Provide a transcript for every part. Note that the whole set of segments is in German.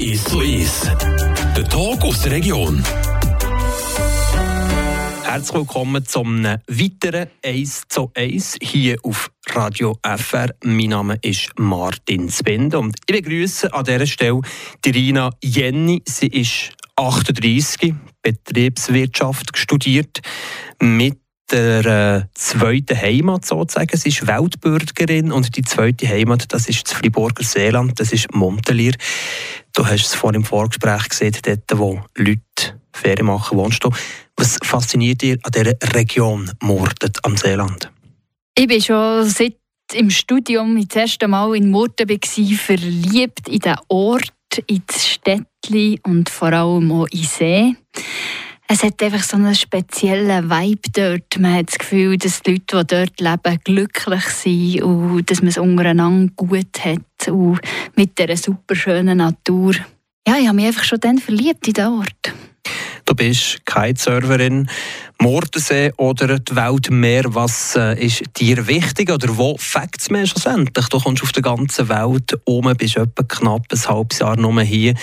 Ist ist. Der Talk aus der Region. Herzlich willkommen zum weiteren 1 zu 1 hier auf Radio FR. Mein Name ist Martin Spinde und ich begrüße an dieser Stelle die Rina Jenny. Sie ist 38, Betriebswirtschaft studiert mit der äh, zweiten Heimat sozusagen. Sie ist Weltbürgerin und die zweite Heimat, das ist das Friburger Seeland, das ist Montelier. Du hast es vorhin im Vorgespräch gesehen, dort, wo Leute Ferien machen, wohnst du. Was fasziniert dich an dieser Region Murten am Seeland? Ich bin schon seit im Studium das erste Mal in Murten war, verliebt in den Ort, in das Städtchen und vor allem auch in See es hat einfach so einen speziellen Vibe dort. Man hat das Gefühl, dass die Leute, die dort leben, glücklich sind und dass man es untereinander gut hat und mit dieser super schönen Natur. Ja, ich habe mich einfach schon dann verliebt in den Ort. Du bist Kitesurferin, Mordensee oder die Weltmeer. Was äh, ist dir wichtig oder wo fängt es mir schlussendlich? Du kommst auf der ganzen Welt um, bist etwa knapp ein halbes Jahr nur hier.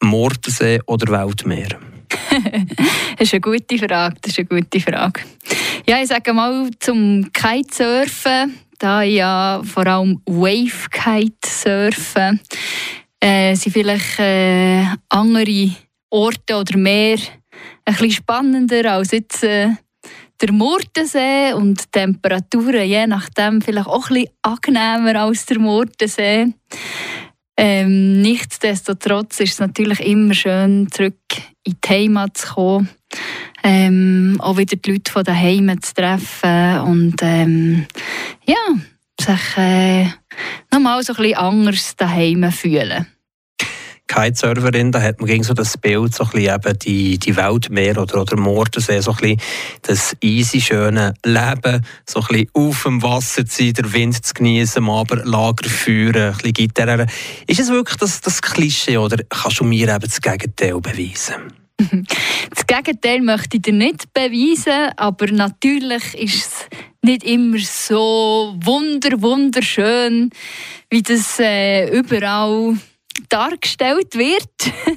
Mordensee oder Weltmeer? das ist eine gute Frage. Das ist eine gute Frage. Ja, ich sage mal zum Kitesurfen, da ja vor allem Wave-Kitesurfen, äh, sind vielleicht äh, andere Orte oder mehr ein bisschen spannender als jetzt äh, der Murtensee und die Temperaturen je nachdem vielleicht auch ein bisschen angenehmer als der Murtensee. Ähm, nichtsdestotrotz ist es natürlich immer schön, zurück in die Heimat zu kommen. Ähm, auch wieder die Leute von daheim zu treffen und ähm, ja, sich äh, nochmal so ein bisschen anders daheim fühlen. Kitesurferin, da hat man gegen so das Bild, so ein eben die, die Weltmeer oder, oder Mordensee, so ein das easy, schöne Leben, so ein auf dem Wasser zu sein, den Wind zu genießen, aber Lager führen, ein Gitarre. Ist es wirklich das, das Klischee oder kannst du mir eben das Gegenteil beweisen? Das Gegenteil möchte ich dir nicht beweisen, aber natürlich ist es nicht immer so wunder wunderschön, wie das äh, überall dargestellt wird.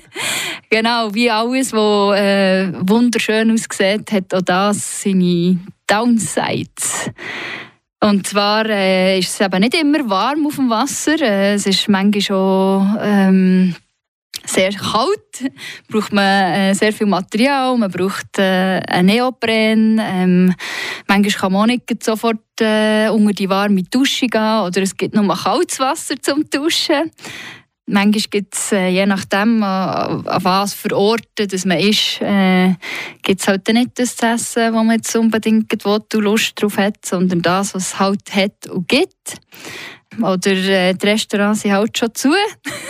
genau, wie alles, was äh, wunderschön aussieht, hat auch das seine Downsides. Und zwar äh, ist es eben nicht immer warm auf dem Wasser. Äh, es ist manchmal schon ähm, sehr kalt. braucht man äh, sehr viel Material. Man braucht äh, einen Neopren. Ähm, manchmal kann man auch nicht sofort äh, unter die warme Dusche gehen oder es gibt nur kaltes Wasser zum Duschen. Manchmal gibt es, äh, je nachdem, äh, an was für Orte dass man ist, äh, gibt es halt nicht das essen, wo man jetzt unbedingt will, Lust drauf hat, sondern das, was es halt hat und gibt. Oder äh, die Restaurants sind halt schon zu,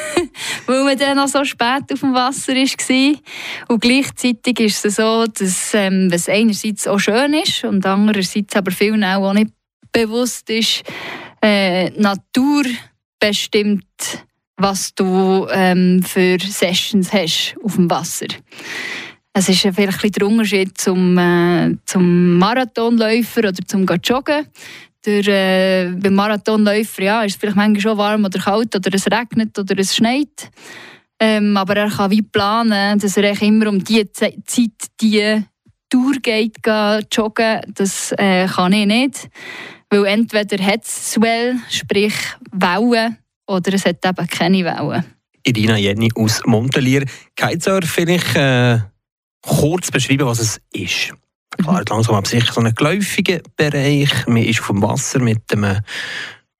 weil man dann noch so spät auf dem Wasser war. Und gleichzeitig ist es so, dass ähm, es einerseits auch schön ist und andererseits aber vielen auch nicht bewusst ist, äh, Natur bestimmt was du ähm, für Sessions hast auf dem Wasser. Es ist vielleicht ein der Unterschied zum, äh, zum Marathonläufer oder zum Joggen. Der, äh, beim Marathonläufer ja, ist es vielleicht manchmal schon warm oder kalt oder es regnet oder es schneit. Ähm, aber er kann wie planen, dass er immer um diese Zeit die Tour geht, geht joggen. Das äh, kann ich nicht. Weil entweder hat es Swell, sprich Wellen, oder es hat eben keine Wellen. Irina Jenny aus Montelier. Kitesurf vielleicht äh, kurz beschreiben, was es ist. Klar, mhm. langsam aber sicher so ein geläufiger Bereich. Man ist auf dem Wasser mit einem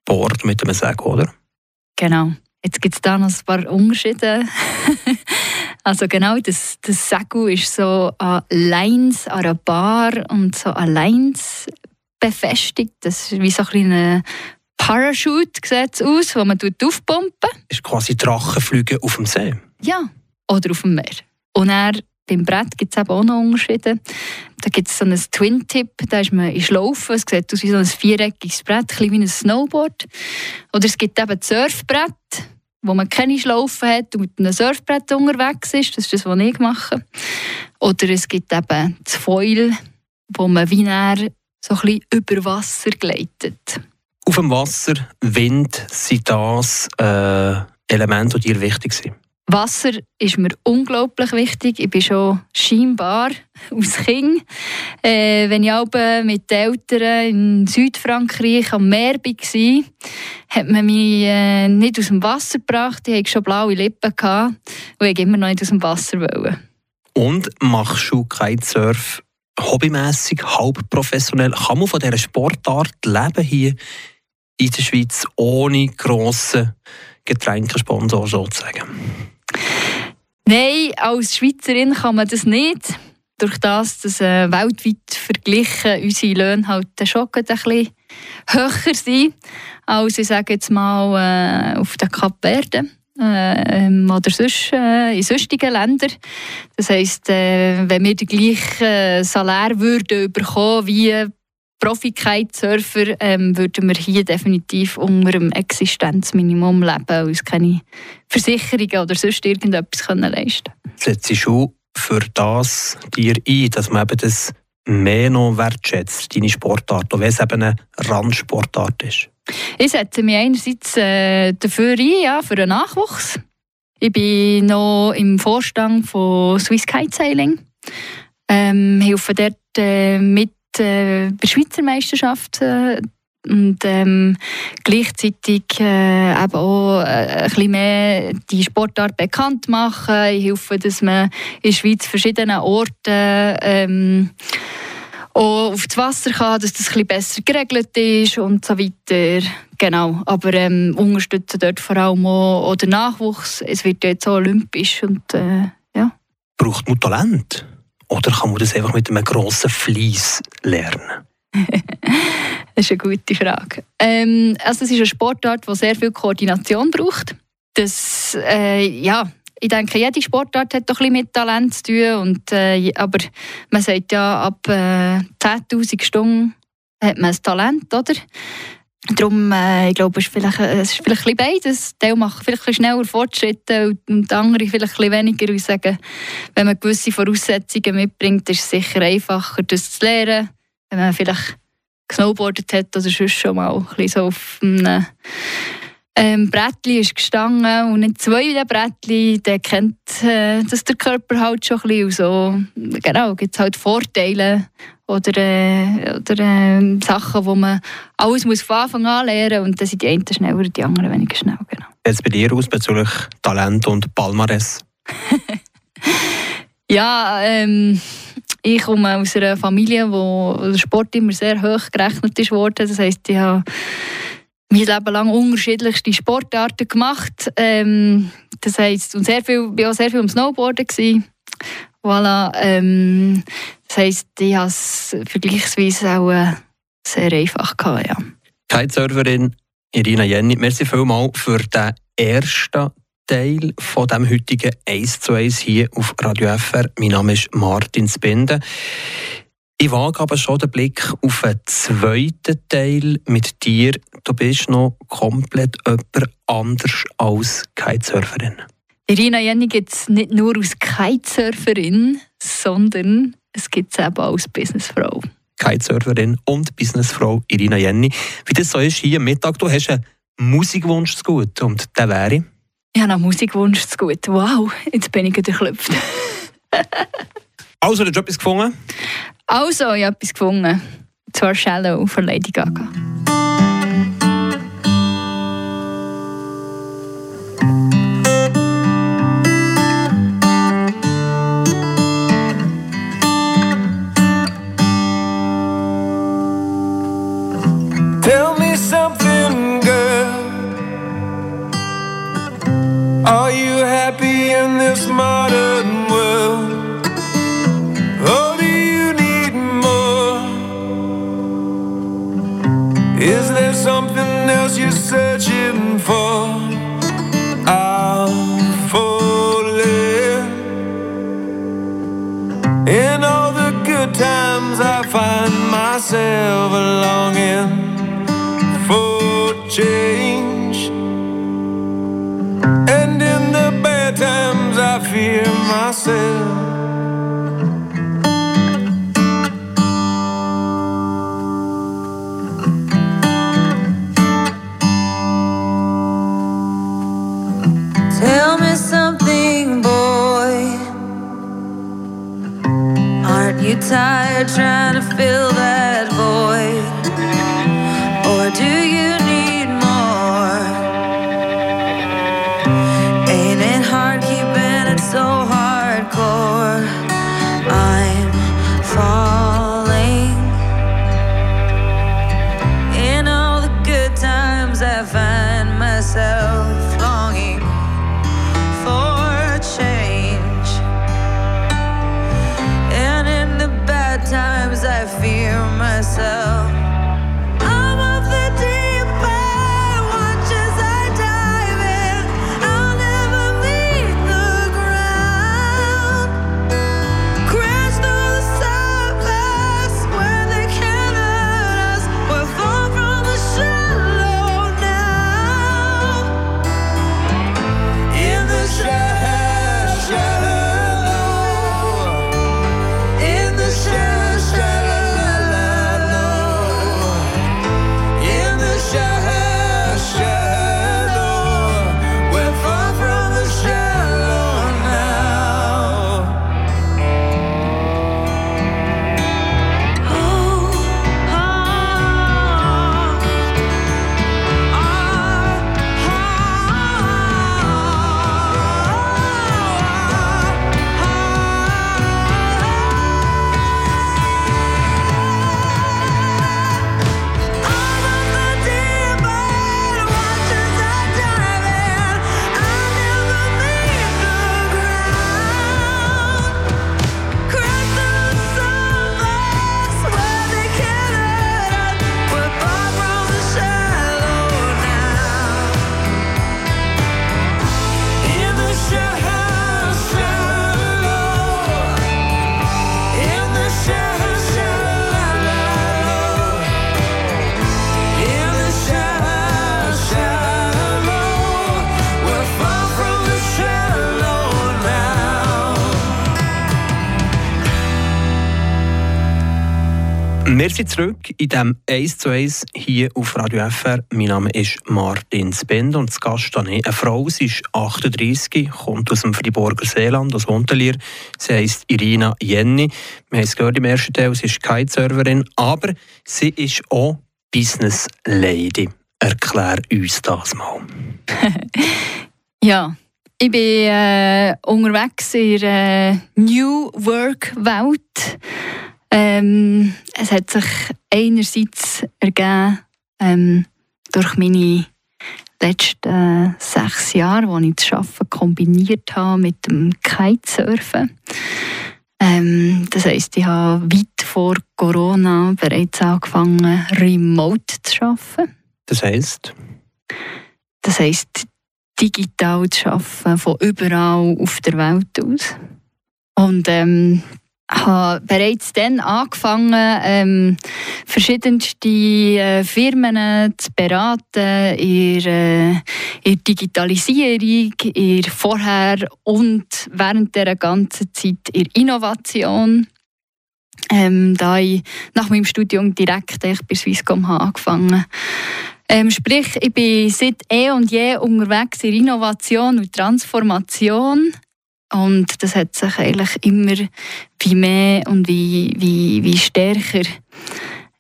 Board, mit einem Segel, oder? Genau. Jetzt gibt es da noch ein paar Unterschiede. also genau, das, das Segel ist so an Lines, an einer Bar und so an Lines befestigt. Das ist wie so ein kleiner Parachute sieht aus, wo man aufpumpen. Ist quasi Drachenflüge auf dem See? Ja, oder auf dem Meer. Und dann, beim Brett gibt es auch noch Unterschiede. Da gibt es so einen Twin-Tip, da ist man in Schlaufen, es sieht aus wie so ein viereckiges Brett, ein wie ein Snowboard. Oder es gibt eben das Surfbrett, wo man keine Schlaufen hat und mit einem Surfbrett unterwegs ist. Das ist das, was ich mache. Oder es gibt eben das Foil, wo man wie so ein bisschen über Wasser gleitet. Auf dem Wasser, Wind, sind das äh, Elemente, die dir wichtig sind? Wasser ist mir unglaublich wichtig. Ich bin schon scheinbar aus Kind. Äh, wenn ich aber mit den Eltern in Südfrankreich am Meer war, hat man mich äh, nicht aus dem Wasser gebracht. Ich hatte schon blaue Lippen gehabt, und ich immer noch nicht aus dem Wasser wollte. Und machst du Kitesurf hobbymässig, halb professionell? Kann man von dieser Sportart leben hier in der Schweiz ohne grossen Getränkesponsor sozusagen? Nein, als Schweizerin kann man das nicht. Durch das, dass äh, weltweit verglichen unsere Löhne halt schon ein bisschen höher sind als ich sage jetzt mal äh, auf den Kapverden äh, oder sonst, äh, in sonstigen Ländern. Das heisst, äh, wenn wir den gleichen Salär würden bekommen wie Profi-Kitesurfer, ähm, würden wir hier definitiv unter dem Existenzminimum leben und uns keine Versicherungen oder sonst irgendetwas können leisten können. Setzt du für das dir ein, dass man eben das mehr noch wertschätzt, deine Sportart, auch wenn es eben eine Randsportart ist? Ich setze mich einerseits äh, dafür ein, ja, für den Nachwuchs. Ich bin noch im Vorstand von Swiss Kitesailing. Ähm, helfe dort äh, mit äh, bei der Schweizer Meisterschaft äh, und ähm, gleichzeitig äh, eben auch äh, ein mehr die Sportart bekannt machen. Ich helfe, dass man in der Schweiz verschiedenen Orten ähm, auch auf das Wasser kann, dass das ein besser geregelt ist und so weiter. Genau, aber ähm, unterstützen dort vor allem auch, auch den Nachwuchs. Es wird jetzt auch olympisch und äh, ja. Braucht man Talent? Oder kann man das einfach mit einem grossen Fleiss lernen? das ist eine gute Frage. Ähm, also es ist eine Sportart, die sehr viel Koordination braucht. Das, äh, ja, ich denke, jede Sportart hat doch ein bisschen mit Talent zu tun. Und, äh, aber man sagt ja, ab äh, 10'000 Stunden hat man ein Talent, oder? Darum, äh, ich glaube, es ist vielleicht, äh, es ist vielleicht ein bisschen beides. Die machen vielleicht ein schneller Fortschritte und die anderen vielleicht ein weniger. Und sagen, wenn man gewisse Voraussetzungen mitbringt, ist es sicher einfacher, das zu lernen. Wenn man vielleicht gesnowboardet hat oder sonst schon mal ein bisschen so auf einem ähm, Brettli ist gestanden und nicht zwei der Brettli, der kennt äh, das der Körper halt schon ein bisschen. so, genau, gibt es halt Vorteile oder, äh, oder äh, Sachen, wo man alles muss von Anfang an lernen muss und dann sind die einen schneller die anderen weniger schnell. Genau. Jetzt bei dir aus bezüglich Talent und Palmares? ja, ähm, ich komme aus einer Familie, wo der Sport immer sehr hoch gerechnet ist worden. Das heisst, ich habe mein Leben lang unterschiedlichste Sportarten gemacht. Ähm, das heisst, und sehr viel, ich war sehr viel am Snowboarden. Gewesen. Voilà, ähm, das heisst, ich habe es vergleichsweise auch sehr einfach gehabt, ja. Kitesurferin Irina Jenny, merci vielmals für den ersten Teil von dem heutigen 1 zu 1 hier auf Radio FR. Mein Name ist Martin Spinde. Ich wage aber schon den Blick auf einen zweiten Teil mit dir. Du bist noch komplett jemand anders als Kitesurferin. Irina Jenny gibt es nicht nur als Kitesurferin, sondern es gibt es eben als Businessfrau. Kitesurferin und Businessfrau Irina Jenny. Wie das so ist hier am Mittag, du hast einen Musikwunsch zu gut und der wäre? Ich habe einen Musikwunsch zu gut. Wow, jetzt bin ich geklopft. also, hast du etwas gefunden? Also, ich habe etwas gefunden. Und zwar Shallow von Lady Gaga. Fear myself. Wir sind zurück in dem 1 zu 1 hier auf Radio FR. Mein Name ist Martin Spend und das Gast hier eine Frau. Sie ist 38, kommt aus dem Friburger Seeland, aus Wontelier. Sie heisst Irina Jenny. Wir haben es gehört im ersten Teil, sie ist Kitesurferin, aber sie ist auch Business Lady. Erklär uns das mal. Ja, ich bin äh, unterwegs in der äh, New Work Welt. Ähm, es hat sich einerseits ergeben ähm, durch meine letzten sechs Jahre, wo ich das Arbeiten kombiniert habe mit dem Kitesurfen. Ähm, das heisst, ich habe weit vor Corona bereits angefangen, remote zu arbeiten. Das heisst, Das heisst, digital zu arbeiten, von überall auf der Welt aus. Und ähm, habe bereits dann angefangen, ähm, verschiedenste äh, Firmen zu beraten in der, in Digitalisierung, in Vorher- und während der ganzen Zeit in Innovation. Ähm, da ich nach meinem Studium direkt echt bei Swisscom habe angefangen ähm, sprich, ich bin seit eh und je unterwegs in Innovation und Transformation. Und das hat sich eigentlich immer wie mehr und wie, wie, wie stärker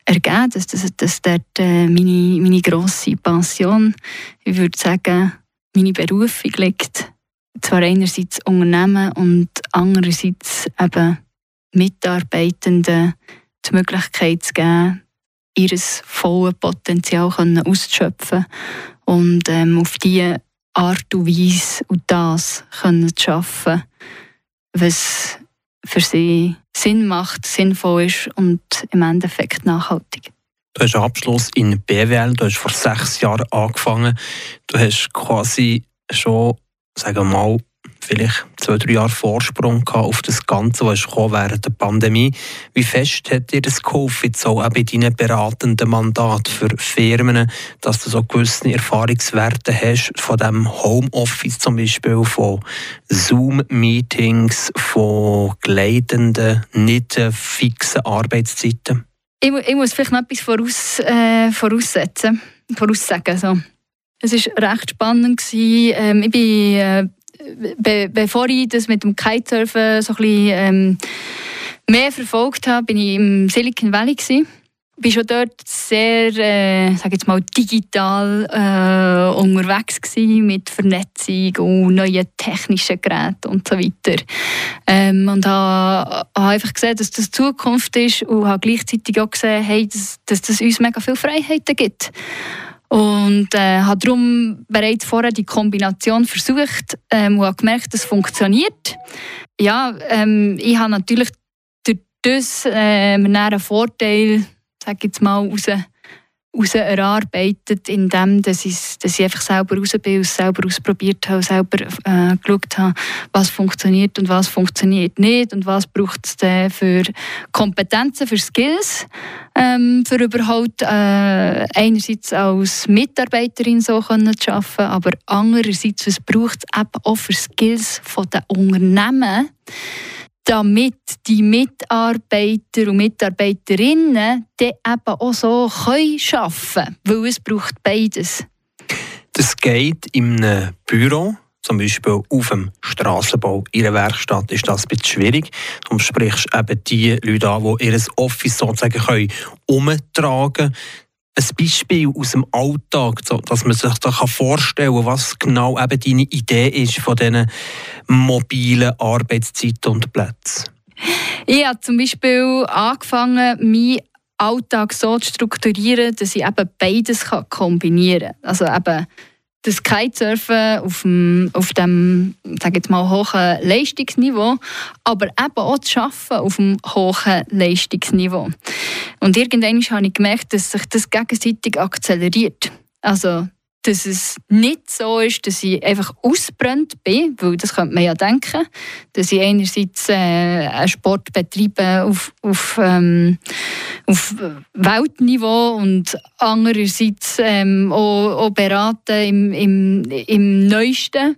ergeben. Das, das, das dort äh, meine, meine grosse Passion, ich würde sagen, meine Berufung liegt. Zwar einerseits Unternehmen und andererseits eben Mitarbeitenden die Möglichkeit zu geben, ihr volles Potenzial auszuschöpfen und ähm, auf diese Art und Weise und das können schaffen, was für sie Sinn macht, sinnvoll ist und im Endeffekt nachhaltig. Du hast einen Abschluss in BWL, du hast vor sechs Jahren angefangen. Du hast quasi schon, sagen wir mal, vielleicht zwei, drei Jahre Vorsprung gehabt auf das Ganze, was ist während der Pandemie. Wie fest hat dir das geholfen, jetzt auch bei deinen beratenden Mandat für Firmen, dass du so gewisse Erfahrungswerte hast von dem Homeoffice zum Beispiel, von Zoom-Meetings, von gleitenden, nicht fixen Arbeitszeiten? Ich, ich muss vielleicht noch etwas voraus, äh, voraussetzen, voraussagen. So. Es war recht spannend. Gewesen. Ähm, ich bin äh, be bevor ich das mit dem Kitesurfen so ein bisschen ähm, mehr verfolgt habe, bin ich im Silicon Valley gewesen bin schon dort sehr, äh, sag jetzt mal, digital äh, unterwegs gewesen, mit Vernetzung und neuen technischen Geräten und so weiter. Ähm, und habe ha einfach gesehen, dass das Zukunft ist und habe gleichzeitig auch gesehen, hey, dass, dass das uns mega viele Freiheiten gibt. Und äh, habe darum bereits vorher die Kombination versucht ähm, und habe gemerkt, dass es funktioniert. Ja, ähm, ich habe natürlich durch das äh, einen Vorteil sage jetzt mal, raus, raus erarbeitet, indem dass ich, dass ich einfach selber raus bin, selber ausprobiert habe, selber äh, geschaut habe, was funktioniert und was funktioniert nicht und was braucht es denn für Kompetenzen, für Skills, ähm, für überhaupt äh, einerseits als Mitarbeiterin so können zu arbeiten, aber andererseits, was braucht es eben auch für Skills von den Unternehmen, damit die Mitarbeiter und Mitarbeiterinnen dann eben auch so können arbeiten können. Weil es braucht beides. Das geht in einem Büro, zum Beispiel auf dem Strassenbau. In einer Werkstatt ist das ein bisschen schwierig. Du sprichst eben die Leute an, die ihr Office sozusagen umtragen können ein Beispiel aus dem Alltag, dass man sich da vorstellen kann, was genau eben deine Idee ist von diesen mobilen Arbeitszeiten und Plätzen? Ich habe zum Beispiel angefangen, meinen Alltag so zu strukturieren, dass ich eben beides kombinieren kann. Also eben das Kitesurfen auf dem, auf dem sag jetzt mal, hohen Leistungsniveau, aber eben auch das Arbeiten auf dem hohen Leistungsniveau. Und irgendwann habe ich gemerkt, dass sich das gegenseitig akzeleriert. Also dass es nicht so ist, dass ich einfach ausbrennt bin, weil das könnte man ja denken, dass ich einerseits äh, einen Sport betreibe auf, auf, ähm, auf Weltniveau und andererseits ähm, auch, auch beraten im, im, im Neuesten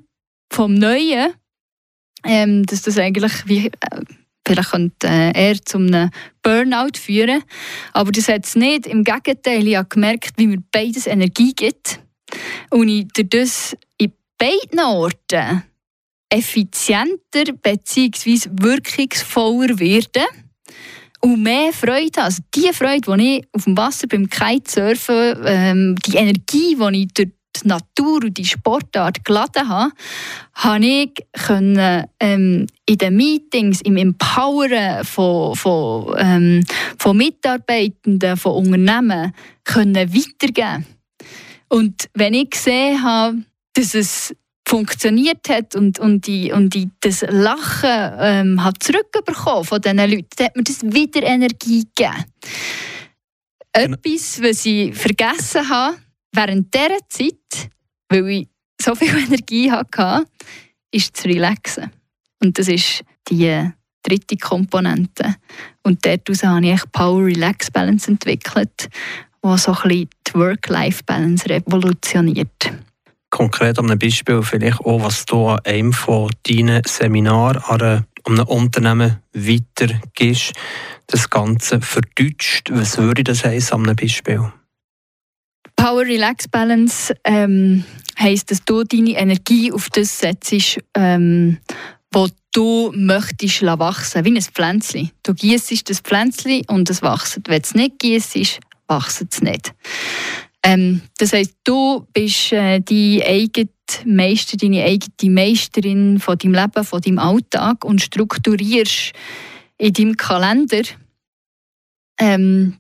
vom Neuen, ähm, dass das eigentlich wie, äh, vielleicht könnte äh, eher zu einem Burnout führen, aber das hat es nicht. Im Gegenteil, ich habe gemerkt, wie mir beides Energie gibt und ich das in beiden Orten effizienter bzw. wirkungsvoller werde und mehr Freude habe. Also die Freude, die ich auf dem Wasser beim Kitesurfen, ähm, die Energie, die ich durch die Natur und die Sportart geladen habe, habe ich können, ähm, in den Meetings, im Empoweren von, von, ähm, von Mitarbeitenden, von Unternehmen können weitergeben und wenn ich gesehen habe, dass es funktioniert hat und, und, die, und die, das Lachen ähm, hat zurückbekommen von diesen Leuten, dann hat mir das wieder Energie gegeben. Genau. Etwas, was ich vergessen habe, während dieser Zeit, weil ich so viel Energie hatte, ist zu relaxen. Und das ist die dritte Komponente. Und daraus habe ich Power-Relax-Balance entwickelt was so ein bisschen die Work-Life-Balance revolutioniert. Konkret an einem Beispiel vielleicht auch, was du an einem von deinen Seminaren an einem Unternehmen weitergibst, das Ganze verdeutscht. Was würde das heißen an einem Beispiel? Power Relax Balance ähm, heisst, dass du deine Energie auf das setzt, ähm, wo du möchtest wachsen, wie ein Pflänzchen. Du gießt das Pflänzchen und es wächst. Wenn du es nicht gießt, wachsen sie nicht. Ähm, das heisst, du bist äh, die eigene Meister, deine eigene Meisterin von deinem Leben, von deinem Alltag und strukturierst in deinem Kalender ähm,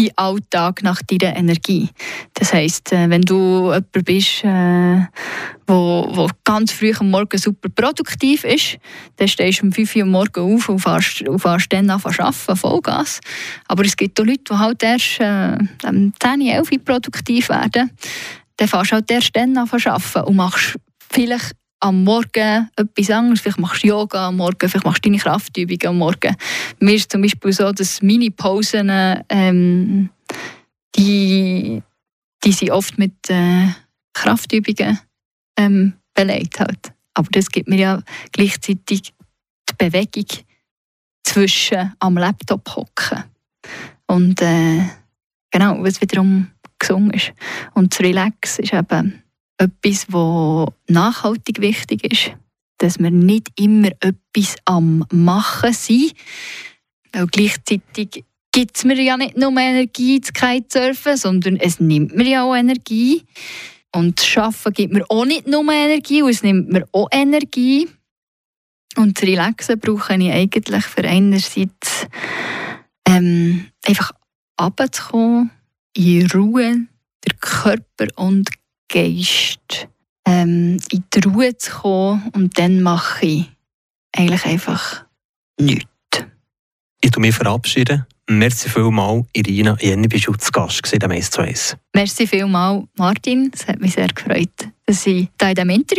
deinen Alltag nach deiner Energie. Das heisst, äh, wenn du jemand bist, äh, wo, wo ganz früh am Morgen super produktiv ist, dann stehst du um 5 Uhr morgen auf und fährst, und fährst dann an zu arbeiten, Vollgas. Aber es gibt auch Leute, die halt erst äh, 10, 11 Uhr produktiv werden. Dann fährst du halt erst dann an zu arbeiten und machst vielleicht am Morgen etwas anderes. Vielleicht machst du Yoga am Morgen, vielleicht machst du deine Kraftübungen am Morgen. Mir ist zum Beispiel so, dass meine Pausen, ähm, die, die sind oft mit äh, Kraftübungen ähm, belegt. Halt. Aber das gibt mir ja gleichzeitig die Bewegung zwischen am Laptop hocken und äh, genau, was wiederum gesungen ist. Und das Relax ist eben etwas, was nachhaltig wichtig ist. dass wir nicht immer etwas am Machen sind. Weil gleichzeitig gibt es mir ja nicht nur Energie zu Kitesurfen, sondern es nimmt mir ja auch Energie. Und das Arbeiten gibt mir auch nicht nur Energie, es nimmt mir auch Energie. Und das Relaxen brauche ich eigentlich für einerseits ähm, einfach runterzukommen, in Ruhe, der Körper und Geist ähm, in die Ruhe zu kommen und dann mache ich eigentlich einfach nichts. Ich tu mich verabschieden. Merci vielmals, Irina Jenny, bist du zu Gast gewesen, am 1 zu 1. Merci vielmals, Martin. Es hat mich sehr gefreut, dass ich da in diesem Interview